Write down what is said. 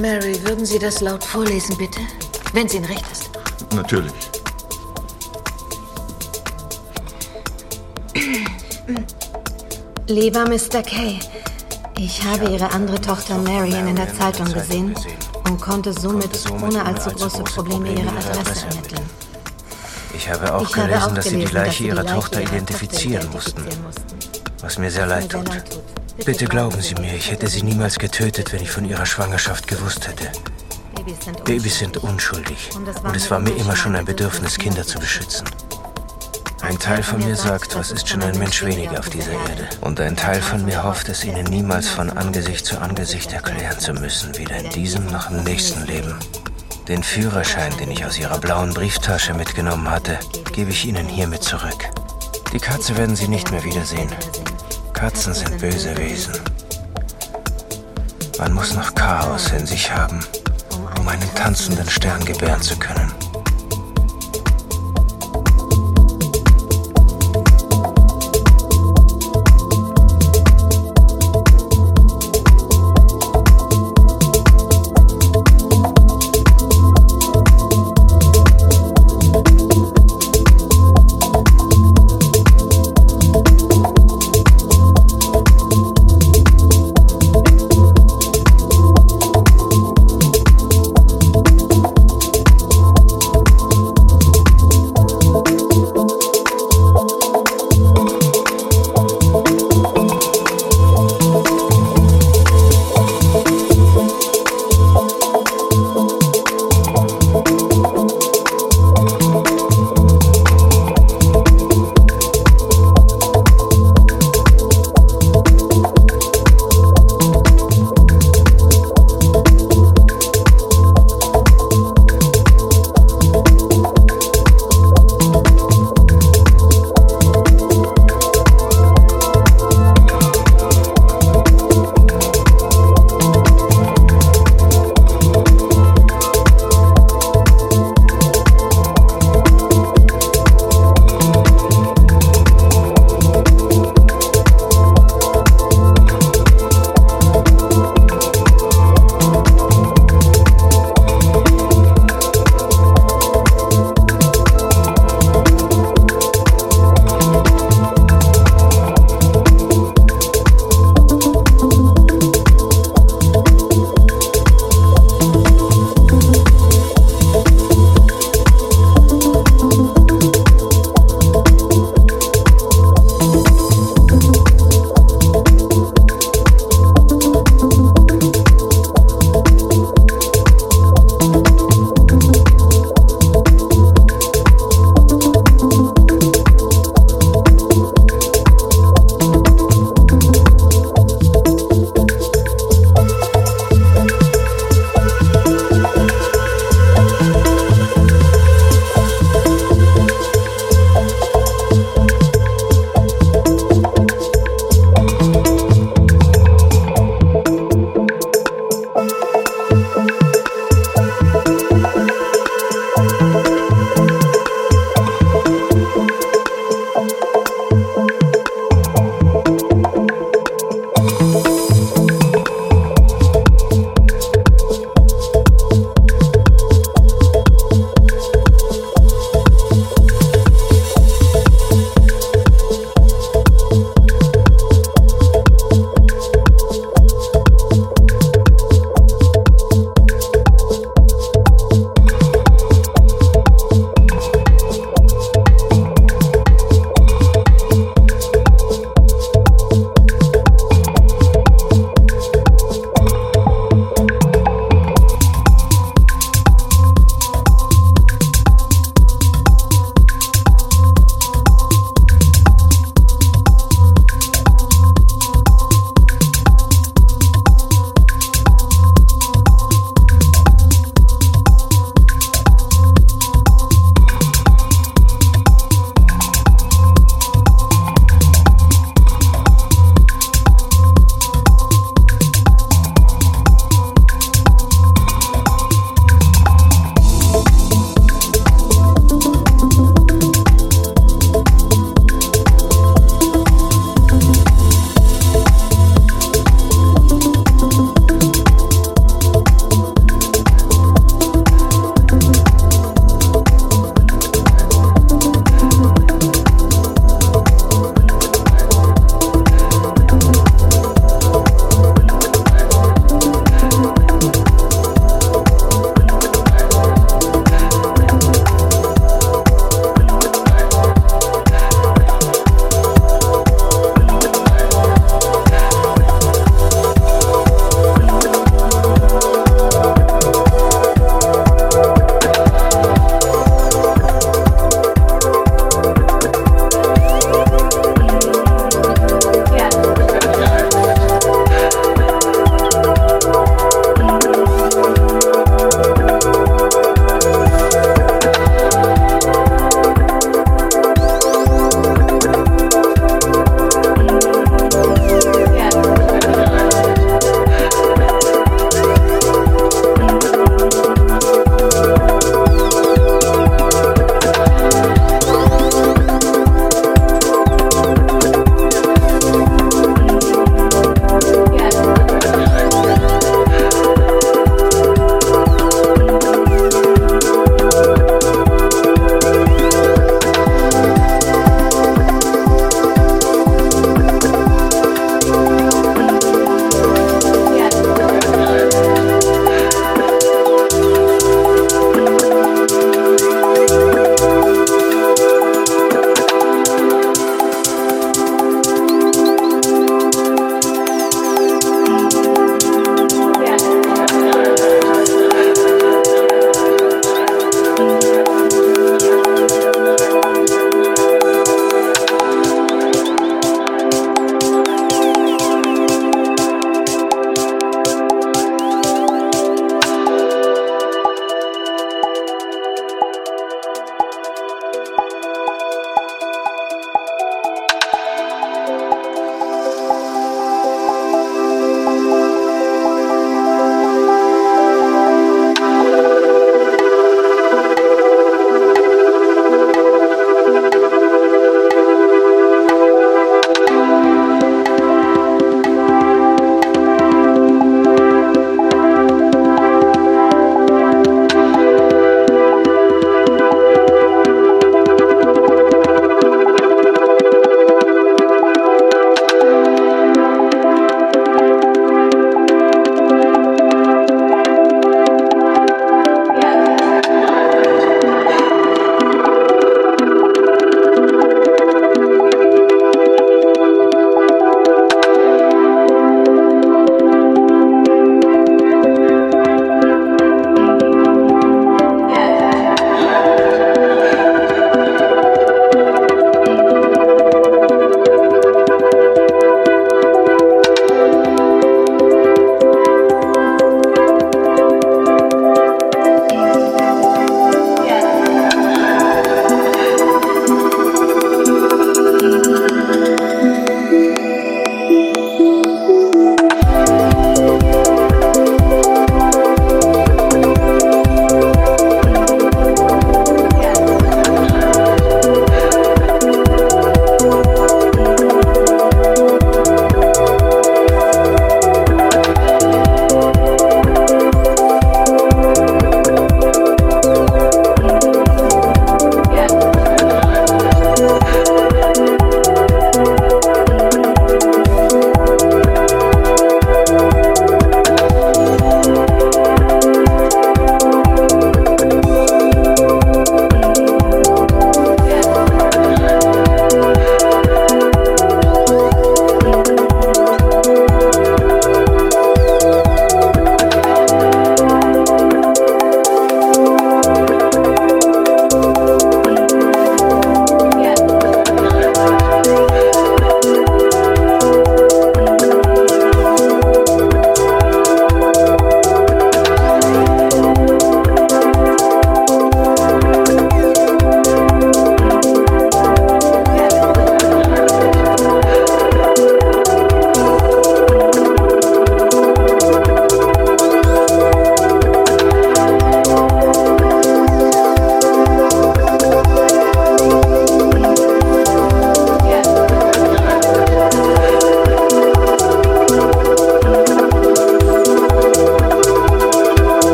Mary, würden Sie das laut vorlesen, bitte? Wenn es Ihnen recht ist. Natürlich. Lieber Mr. Kay, ich habe Ihre andere Tochter Marion in der Zeitung gesehen und konnte somit ohne allzu große Probleme Ihre Adresse ermitteln. Ich habe auch Ich habe gelesen, auch dass Sie die gelesen, Leiche Sie Ihrer die Leiche Tochter Ihrer identifizieren Tochter mussten. identifizieren mussten. Was mir sehr leid tut. Bitte glauben Sie mir, ich hätte sie niemals getötet, wenn ich von ihrer Schwangerschaft gewusst hätte. Babys sind Babys sind unschuldig. Und es war mir immer schon ein Bedürfnis, Kinder zu beschützen. Ein Teil von mir sagt, was ist schon ein Mensch weniger auf dieser Erde? Und ein Teil von mir hofft, es ihnen niemals von Angesicht zu Angesicht erklären zu müssen, weder in diesem noch im nächsten Leben. Den Führerschein, den ich aus ihrer blauen Brieftasche mitgenommen hatte, gebe ich ihnen hiermit zurück. Die Katze werden sie nicht mehr wiedersehen. Katzen sind böse Wesen. Man muss noch Chaos in sich haben, um einen tanzenden Stern gebären zu können.